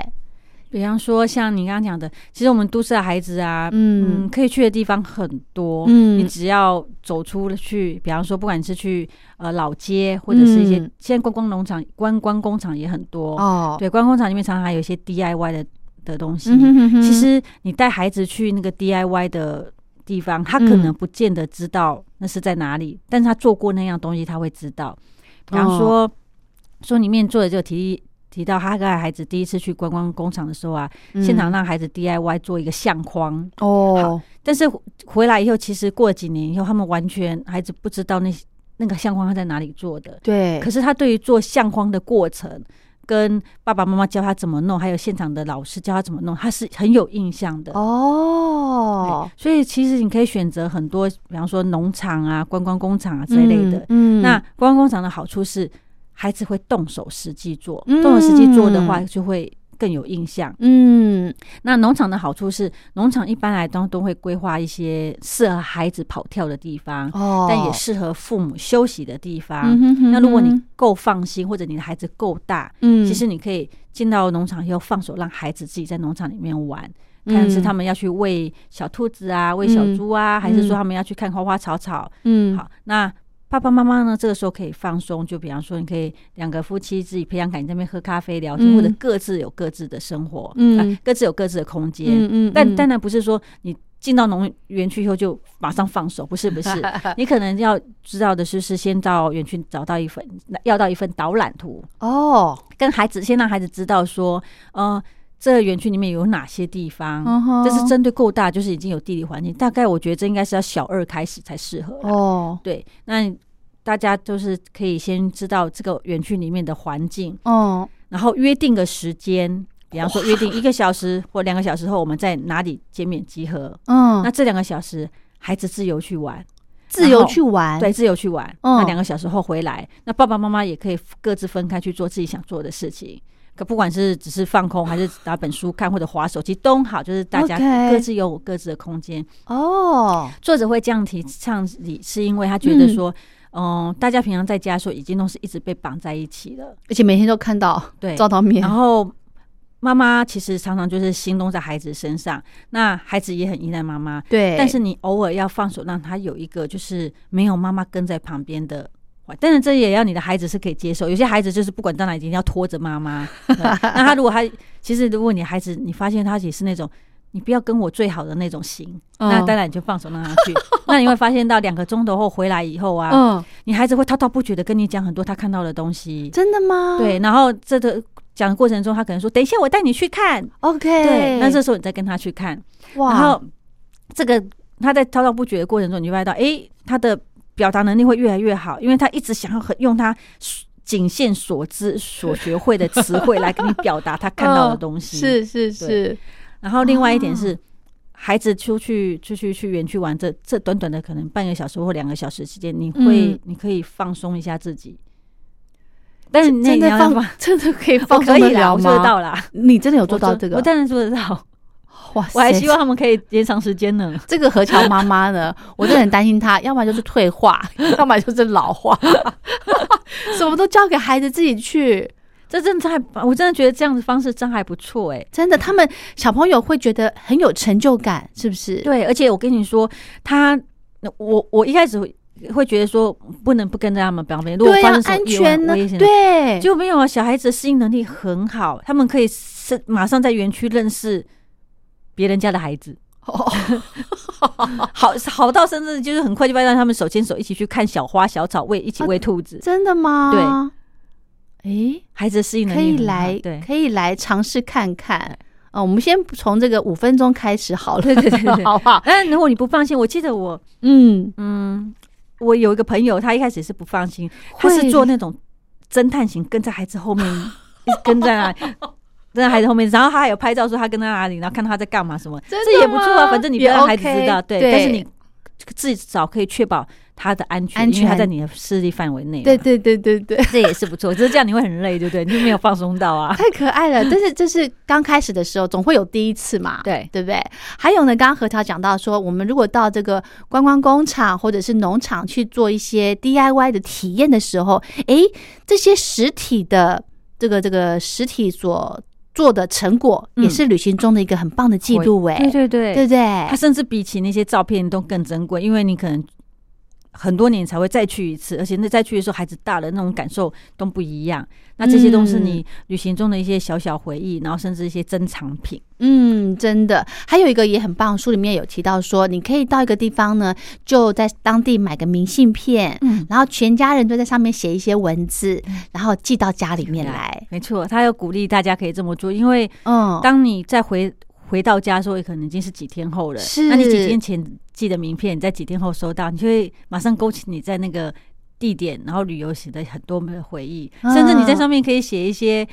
比方说像你刚刚讲的，其实我们都市的孩子啊，嗯嗯，可以去的地方很多，嗯你只要走出去，比方说不管是去呃老街，或者是一些、嗯现在观光农场、观光工厂也很多，哦，对，观光工厂里面常常还有一些 DIY 的的东西。嗯哼哼哼其实你带孩子去那个 DIY 的地方，他可能嗯不见得知道那是在哪里，但是他做过那样东西，他会知道。比方哦。说，说里面做的就提提到他跟孩子第一次去观光工厂的时候啊，嗯。现场让孩子 DIY 做一个相框，哦，但是回来以后，其实过了几年以后，他们完全孩子不知道那那个相框他在哪里做的。对，可是他对于做相框的过程，跟爸爸妈妈教他怎么弄，还有现场的老师教他怎么弄，他是很有印象的。哦，所以其实你可以选择很多，比方说农场啊、观光工厂啊这一类的。嗯，嗯那观光工厂的好处是，孩子会动手实际做，嗯动手实际做的话，就会更有印象。嗯那农场的好处是，农场一般来都都会规划一些适合孩子跑跳的地方，哦，但也适合父母休息的地方。嗯哼哼那如果你够放心，或者你的孩子够大，嗯，其实你可以进到农场以后放手，让孩子自己在农场里面玩。嗯看是他们要去喂小兔子啊，喂小猪啊，还是说他们要去看花花草草？嗯好，那爸爸妈妈呢？这个时候可以放松，就比方说，你可以两个夫妻自己培养感情，在那边喝咖啡聊天，嗯或者各自有各自的生活，嗯呃各自有各自的空间。嗯嗯，但当然不是说你进到农园区以后就马上放手，不是不是，你可能要知道的是，是先到园区找到一份，要到一份导览图，哦，跟孩子先让孩子知道说，呃，这个园区里面有哪些地方。这是针对够大，就是已经有地理环境。大概我觉得这应该是要小二开始才适合。哦对，那大家就是可以先知道这个园区里面的环境，哦，然后约定个时间，比方说约定一个小时或两个小时后，我们在哪里见面集合。嗯那，这两个小时，孩子自由去玩，自由去玩，对，，自由去玩。嗯那两个小时后回来，那爸爸妈妈也可以各自分开去做自己想做的事情。可不管是只是放空，还是拿本书看，或者划手机都好，就是大家各自有各自的空间。哦，作者会这样提倡你，是因为他觉得说，嗯、大家平常在家的时候已经都是一直被绑在一起了，而且每天都看到对，照到面然，后妈妈其实常常就是心动在孩子身上，那孩子也很依赖妈妈，对，但是你偶尔要放手，让他有一个就是没有妈妈跟在旁边的。但是这也要你的孩子是可以接受，有些孩子就是不管到哪一定要拖着妈妈。那他如果他其实如果你孩子你发现他也是那种你不要跟我最好的那种型，嗯那当然你就放手让他去。那你会发现到两个钟头后回来以后啊，嗯，你孩子会滔滔不绝的跟你讲很多他看到的东西。真的吗？对，然后这个讲的过程中，他可能说：“等一下，我带你去看。，OK，对，那这时候你再跟他去看，哇，然后这个他在滔滔不绝的过程中，你就发现到，诶，他的表达能力会越来越好，因为他一直想要很用他仅限所知、所学会的词汇来跟你表达他看到的东西。嗯是是是，然后另外一点是，孩子出去出去去园区玩，这这短短的可能半个小时或两个小时时间，你会、嗯你可以放松一下自己。但是那真的你要放，真的可以我放松得可以啦，我做得？到啦。你真的有做到这个？我当然做得到。哇塞，我还希望他们可以延长时间呢。这个何乔妈妈呢，我真的很担心她，要么就是退化，要么就是老化，什么都交给孩子自己去。这真的还，我真的觉得这样的方式真还不错哎。真的，他们小朋友会觉得很有成就感，是不是？对，而且我跟你说，他我我一开始会会觉得说不能不跟着他们旁边，如果发生安全呢？对，就没有啊。小孩子的适应能力很好，他们可以是马上在园区认识别人家的孩子。好好到甚至就是很快就会让他们手牵手一起去看小花小草，喂一起喂兔子。真的吗？对，诶，孩子适应能可力可以来，对可以来尝试看看。呃，我们先从这个五分钟开始好了，对对对对 好不好？但如果你不放心，我记得我嗯，嗯，我有一个朋友，他一开始也是不放心，他是做那种侦探型，跟在孩子后面，跟在那里，跟在孩子后面，然后他还有拍照说他跟在哪里，然后看他在干嘛什么，真的这也不错啊，反正你不也要让孩子知道对，对但是你至少可以确保他的安全，安全因为他在你的势力范围内嘛，对对对对对，这也是不错，只是这样你会很累，对不对？你就没有放松到啊，太可爱了。但是这是刚开始的时候，总会有第一次嘛，对对不对？还有呢，刚刚何条讲到说，我们如果到这个观光工厂或者是农场去做一些 DIY 的体验的时候，诶，这些实体的这个这个实体所做的成果，嗯。也是旅行中的一个很棒的记录，哎，对对对。对不对？它？甚至比起那些照片都更珍贵，因为你可能很多年才会再去一次，而且那再去的时候，孩子大了，那种感受都不一样。那这些都是你旅行中的一些小小回忆，然后甚至一些珍藏品。嗯，真的，还有一个也很棒，书里面有提到说，你可以到一个地方呢，就在当地买个明信片，嗯然后全家人都在上面写一些文字，然后寄到家里面来。没错，他要鼓励大家可以这么做，因为嗯，当你再回回到家的时候，也可能已经是几天后了。是那你几天前寄的名片，你在几天后收到，你就会马上勾起你在那个地点，然后旅游写的很多的回忆，啊甚至你在上面可以写一些。嗯，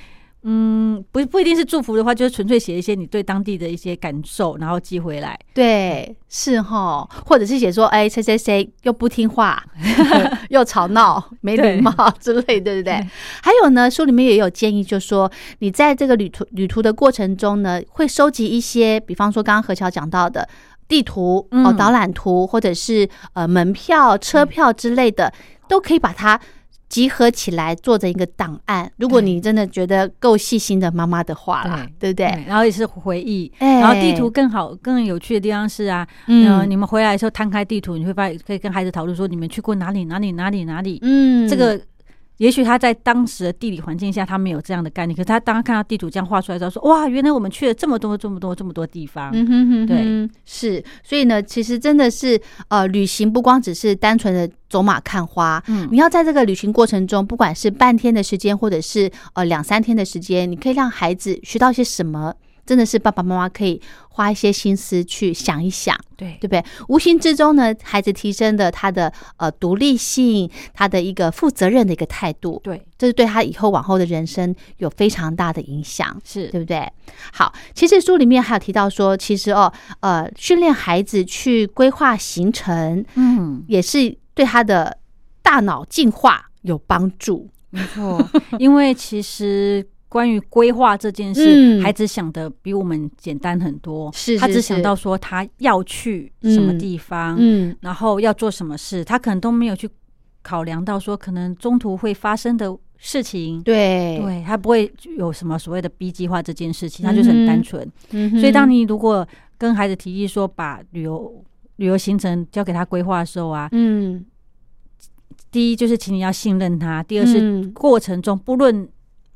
不不一定是祝福的话，就是纯粹写一些你对当地的一些感受，然后寄回来。对，是哈，或者是写说，哎，谁谁谁又不听话，又吵闹，没礼貌之类的，对不对？还有呢，书里面也有建议，就说你在这个旅途旅途的过程中呢，会收集一些，比方说刚刚何乔讲到的地图、哦、嗯导览图，或者是呃门票、车票之类的，都可以把它。集合起来做成一个档案。如果你真的觉得够细心的妈妈的话啦，对不对？然后也是回忆，哎然后地图更好、更有趣的地方是啊，嗯，你们回来的时候摊开地图，你会发现可以跟孩子讨论说你们去过哪里、哪里、哪里、哪里。嗯，这个也许他在当时的地理环境下他没有这样的概念，可是他当他看到地图这样画出来之后，说哇，原来我们去了这么多、这么多、这么多地方。嗯哼哼哼，对，是，所以呢，其实真的是呃，旅行不光只是单纯的走马看花，嗯你要在这个旅行过程中，不管是半天的时间，或者是呃两三天的时间，你可以让孩子学到些什么。真的是爸爸妈妈可以花一些心思去想一想，对对不对？无形之中呢，孩子提升的他的呃独立性，他的一个负责任的一个态度，对，这是对他以后往后的人生有非常大的影响。是对不对？好，其实书里面还有提到说，其实哦，呃，训练孩子去规划行程，嗯，也是对他的大脑进化有帮助。没错，因为其实。关于规划这件事，嗯。孩子想的比我们简单很多。是是他只想是。到说他要去什么地方，嗯然后要做什么事，他可能都没有去考量到说可能中途会发生的事情。对。对，他不会有什么所谓的 B 计划这件事情，他就是很单纯。嗯哼。所以，当你如果跟孩子提议说把旅游旅游行程交给他规划的时候啊，嗯。第一就是请你要信任他，第二是嗯。过程中不论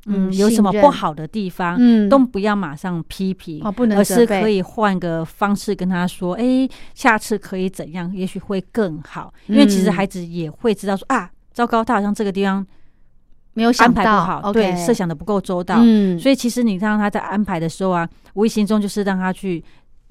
嗯嗯有什么不好的地方，嗯。都不要马上批评，哦不能而是可以换个方式跟他说，哎，下次可以怎样，也许会更好。因为其实嗯孩子也会知道说啊，糟糕，他好像这个地方没有想安排不到好对，设想的不够周到。嗯，所以其实你让他在安排的时候啊，无意形中就是让他去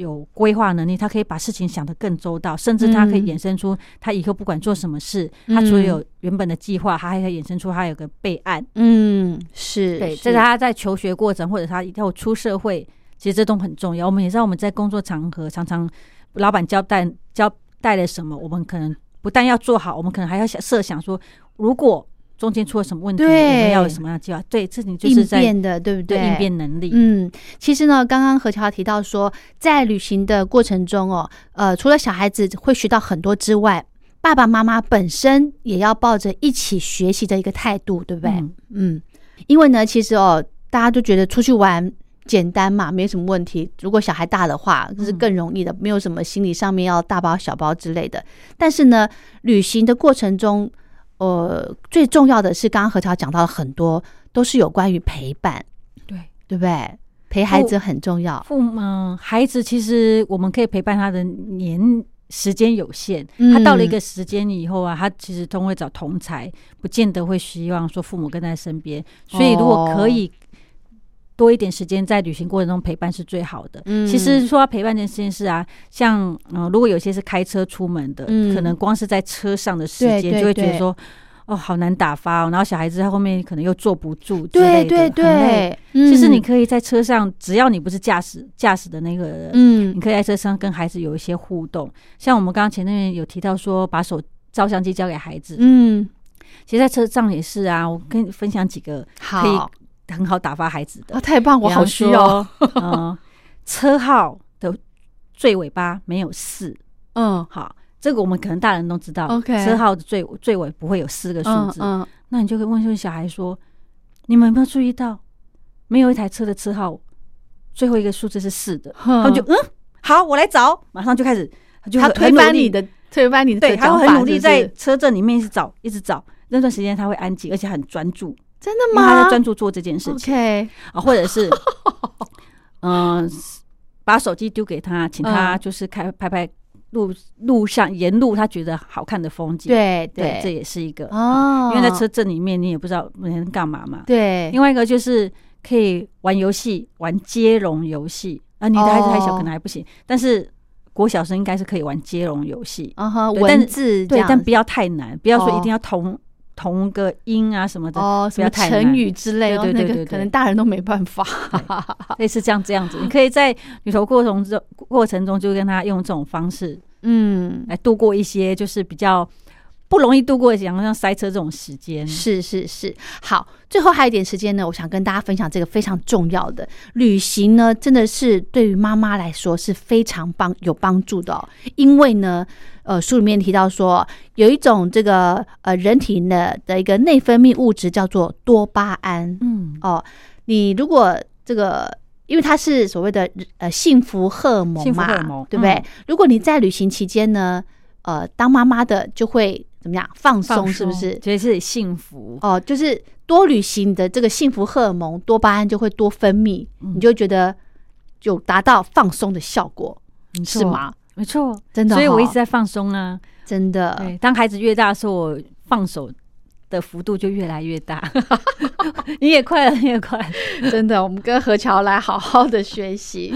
有规划能力，他可以把事情想得更周到，甚至他可以嗯衍生出他以后不管做什么事，嗯他除了有原本的计划，他还可以衍生出他有个备案。嗯是对，是这是他在求学过程或者他以后出社会，其实这都很重要。我们也知道我们在工作场合常常老板交代交代了什么，我们可能不但要做好，我们可能还要想设想说，如果中间出了什么问题，我对们要有什么样的计划？对，这你就是应变的，对不对？应变能力。嗯，其实呢，刚刚何乔提到说，在旅行的过程中哦，呃，除了小孩子会学到很多之外，爸爸妈妈本身也要抱着一起学习的一个态度，对不对？嗯嗯，因为呢，其实哦，大家都觉得出去玩简单嘛，没什么问题。如果小孩大的话，这是更容易的，没有什么心理上面要大包小包之类的。但是呢，旅行的过程中，呃，最重要的是，刚刚何超讲到了很多，都是有关于陪伴，对，对不对？陪孩子很重要。父母孩子其实我们可以陪伴他的年时间有限，嗯他到了一个时间以后啊，他其实都会找同才，不见得会希望说父母跟在身边。所以如果可以多一点时间在旅行过程中陪伴是最好的。嗯其实说到陪伴这件事啊，像嗯、呃如果有些是开车出门的，嗯可能光是在车上的时间就会觉得说。哦，好难打发哦，然后小孩子在后面可能又坐不住之对类的，对其实你嗯可以在车上，只要你不是驾驶驾驶的那个人，嗯你可以在车上跟孩子有一些互动。像我们刚刚前面有提到说，把手照相机交给孩子，嗯，其实在车上也是啊。我跟你分享几个可好以很好打发孩子的啊，，太棒，我好需要。嗯，车号的最尾巴没有四，嗯好，这个我们可能大人都知道。OK 车号的最最尾不会有四个数字，嗯嗯，那你就可以问问小孩说：“你们有没有注意到，没有一台车的车号最后一个数字是四的？”他们就嗯，好，我来找，马上就开始，就他就很努力推翻你的推翻你的对，他会很努力在车阵里面一直找，一直找。那段时间他会安静，而且很专注，真的吗？他？在专注做这件事情。OK，啊，或者是嗯、把手机丢给他，请他嗯。就是开拍拍路路上沿路他觉得好看的风景。对对，这，也是一个，哦，因为在车阵里面你也不知道能干嘛嘛。对，另外一个就是可以玩游戏，玩接龙游戏。啊，你的孩子太小哦。可能还不行，但是国小生应该是可以玩接龙游戏。文字这样子但不要太难，不要说哦。一定要同、同个音啊什么的，哦，什么成难语之类，对哦那个对对对对可能大人都没办法。类似这样这样子。你可以在旅途过程中过程中就跟他用这种方式嗯，来度过一些就是比较不容易度过，像像塞车这种时间。是是是，好，最后还有一点时间呢，我想跟大家分享这个非常重要的旅行呢，真的是对于妈妈来说是非常帮有帮助的、哦，因为呢，呃，书里面提到说有一种这个呃人体呢的一个内分泌物质叫做多巴胺嗯，哦，你如果这个。因为它是所谓的呃幸福荷尔蒙嘛，对不对？嗯如果你在旅行期间呢，呃，当妈妈的就会怎么样放松，放是不是？觉得自己幸福？哦，就是多旅行的这个幸福荷尔蒙多巴胺就会多分泌，嗯你就觉得有达到放松的效果，是吗？没错，真的、哦，所以我一直在放松啊。真的对，当孩子越大的时候，我放手的幅度就越来越大。你也快了，你也快了。真的，我们跟何乔来好好的学习。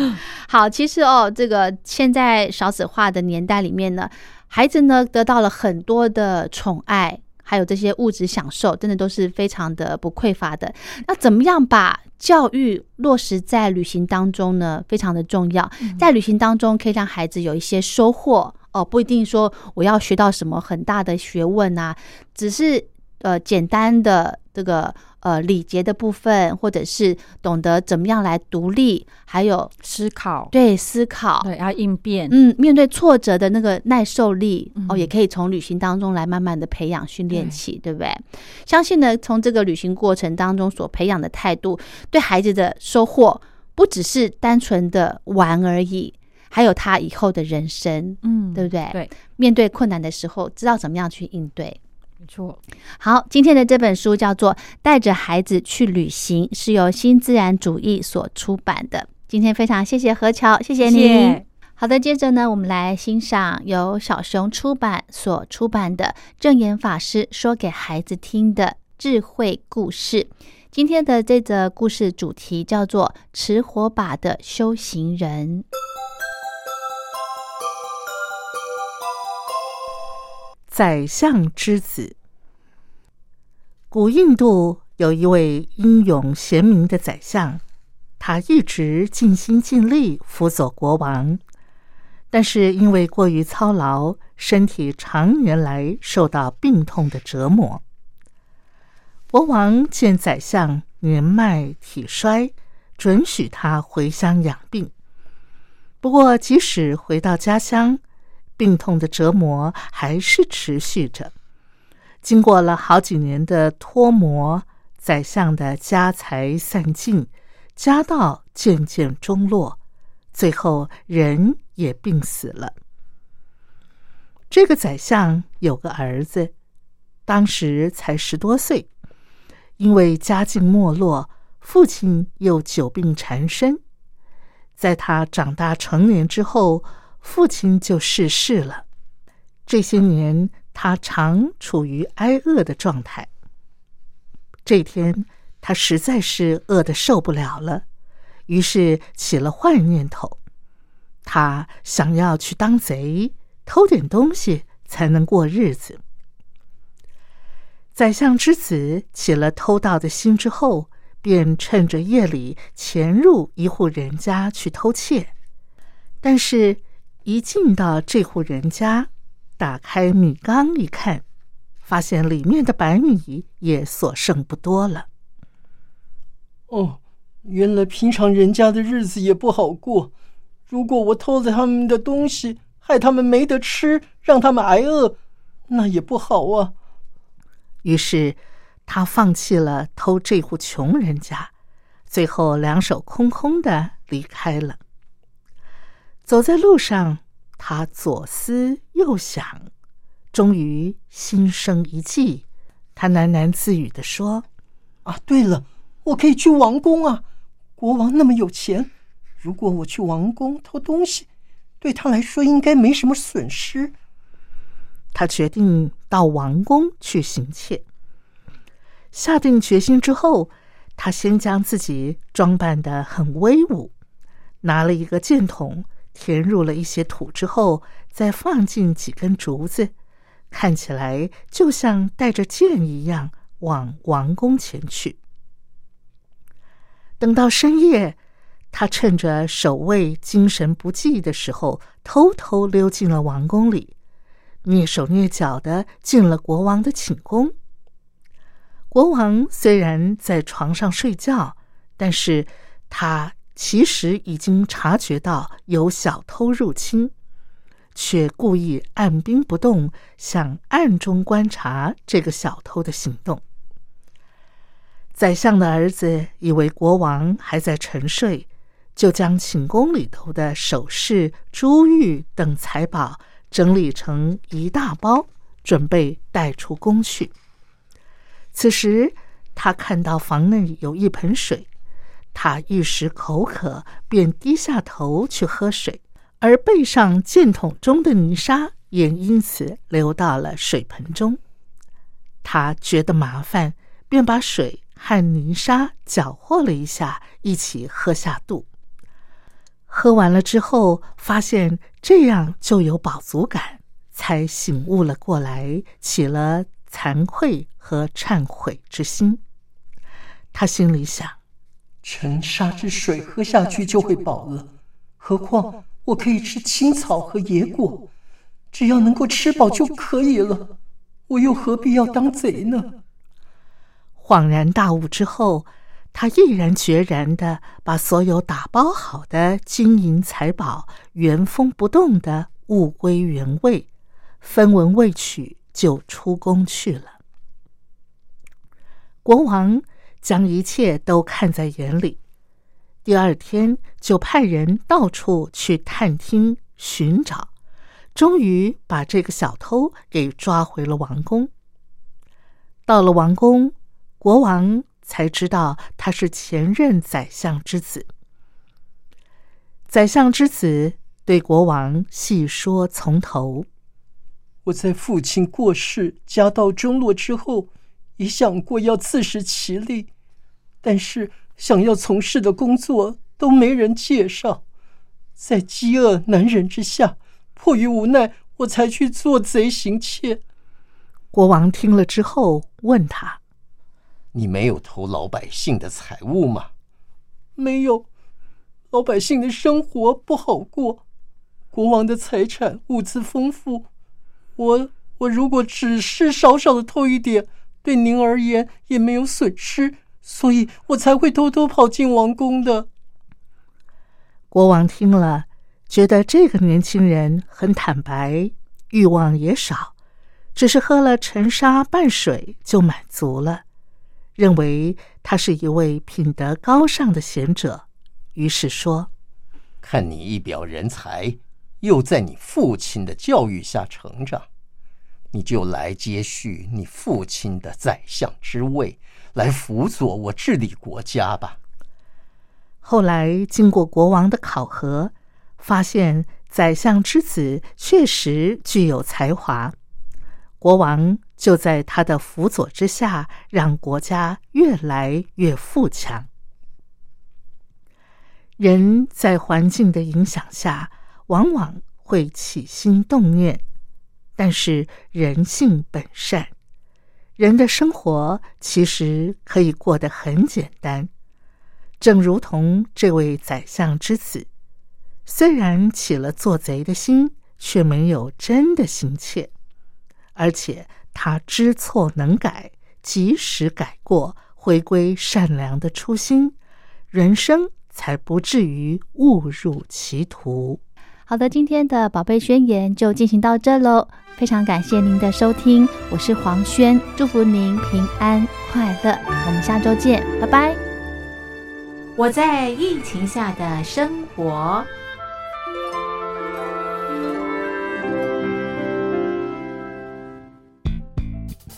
好，其实哦，这个现在少子化的年代里面呢，孩子呢得到了很多的宠爱，还有这些物质享受，真的都是非常的不匮乏的。那怎么样把教育落实在旅行当中呢？非常的重要，在旅行当中可以让孩子有一些收获哦，不一定说我要学到什么很大的学问啊，只是呃简单的这个呃礼节的部分，或者是懂得怎么样来独立，还有思考，对思考，对，要应变。嗯，面对挫折的那个耐受力、嗯哦，也可以从旅行当中来慢慢的培养训练起，对不对？相信呢，从这个旅行过程当中所培养的态度，对孩子的收获不只是单纯的玩而已，还有他以后的人生，嗯对不对？对，面对困难的时候，知道怎么样去应对。好，今天的这本书叫做《带着孩子去旅行》，是由新自然主义所出版的。今天非常谢谢何乔，谢谢谢你。谢好的，接着呢，我们来欣赏由小熊出版所出版的正言法师说给孩子听的智慧故事。今天的这则故事主题叫做“持火把的修行人”。宰相之子。古印度有一位英勇贤明的宰相，他一直尽心尽力辅佐国王，但是因为过于操劳，身体常年来受到病痛的折磨。国王见宰相年迈体衰，准许他回乡养病。不过，即使回到家乡，病痛的折磨还是持续着。经过了好几年的脱磨，宰相的家财散尽，家道渐渐中落，最后人也病死了。这个宰相有个儿子，当时才十多岁，因为家境没落，父亲又久病缠身。在他长大成年之后，父亲就逝世了。这些年，他常处于挨饿的状态。这天，他实在是饿得受不了了，于是起了坏念头。他想要去当贼，偷点东西才能过日子。宰相之子起了偷盗的心之后，便趁着夜里潜入一户人家去偷窃。但是，一进到这户人家，打开米缸一看，发现里面的白米也所剩不多了。哦，原来平常人家的日子也不好过。如果我偷了他们的东西，害他们没得吃，让他们挨饿，那也不好啊。于是，他放弃了偷这户穷人家，最后两手空空的离开了。走在路上，他左思右想，终于心生一计。他喃喃自语地说：“啊，对了，我可以去王宫啊！国王那么有钱，如果我去王宫偷东西，对他来说应该没什么损失。”他决定到王宫去行窃。下定决心之后，他先将自己装扮的很威武，拿了一个箭筒，填入了一些土之后，再放进几根竹子。看起来就像带着剑一样往王宫前去。等到深夜，他趁着守卫精神不济的时候，偷偷溜进了王宫里，蹑手蹑脚的进了国王的寝宫。国王虽然在床上睡觉，但是他其实已经察觉到有小偷入侵。却故意按兵不动，想暗中观察这个小偷的行动。宰相的儿子以为国王还在沉睡，就将寝宫里头的首饰、珠玉等财宝整理成一大包，准备带出宫去。此时，他看到房内有一盆水，他一时口渴，便低下头去喝水。而背上箭筒中的泥沙也因此流到了水盆中。他觉得麻烦，便把水和泥沙搅和了一下，一起喝下肚。喝完了之后，发现这样就有饱足感，才醒悟了过来，起了惭愧和忏悔之心。他心里想：沉沙之水喝下去就会饱了，何况……我可以吃青草和野果，只要能够吃饱就可以了。我又何必要当贼呢？恍然大悟之后，他毅然决然的把所有打包好的金银财宝原封不动的物归原位，分文未取就出宫去了。国王将一切都看在眼里。第二天就派人到处去探听寻找，终于把这个小偷给抓回了王宫。到了王宫，国王才知道他是前任宰相之子。宰相之子对国王细说从头：我在父亲过世、家道中落之后，也想过要自食其力，但是。想要从事的工作都没人介绍，在饥饿难忍之下，迫于无奈，我才去做贼行窃。国王听了之后问他：“你没有偷老百姓的财物吗？”“没有，老百姓的生活不好过，国王的财产物资丰富，我我如果只是少少的偷一点，对您而言也没有损失。”所以我才会偷偷跑进王宫的。国王听了，觉得这个年轻人很坦白，欲望也少，只是喝了沉沙拌水就满足了，认为他是一位品德高尚的贤者，于是说：“看你一表人才，又在你父亲的教育下成长，你就来接续你父亲的宰相之位。”来辅佐我治理国家吧。后来经过国王的考核，发现宰相之子确实具有才华，国王就在他的辅佐之下，让国家越来越富强。人在环境的影响下，往往会起心动念，但是人性本善。人的生活其实可以过得很简单，正如同这位宰相之子，虽然起了做贼的心，却没有真的行窃，而且他知错能改，及时改过，回归善良的初心，人生才不至于误入歧途。好的今天的宝贝宣言就进行到这喽。非常感谢您的收听我是黄轩祝福您平安快乐。我们下周见拜拜。我在疫情下的生活。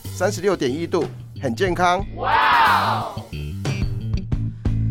三十六点一度很健康。哇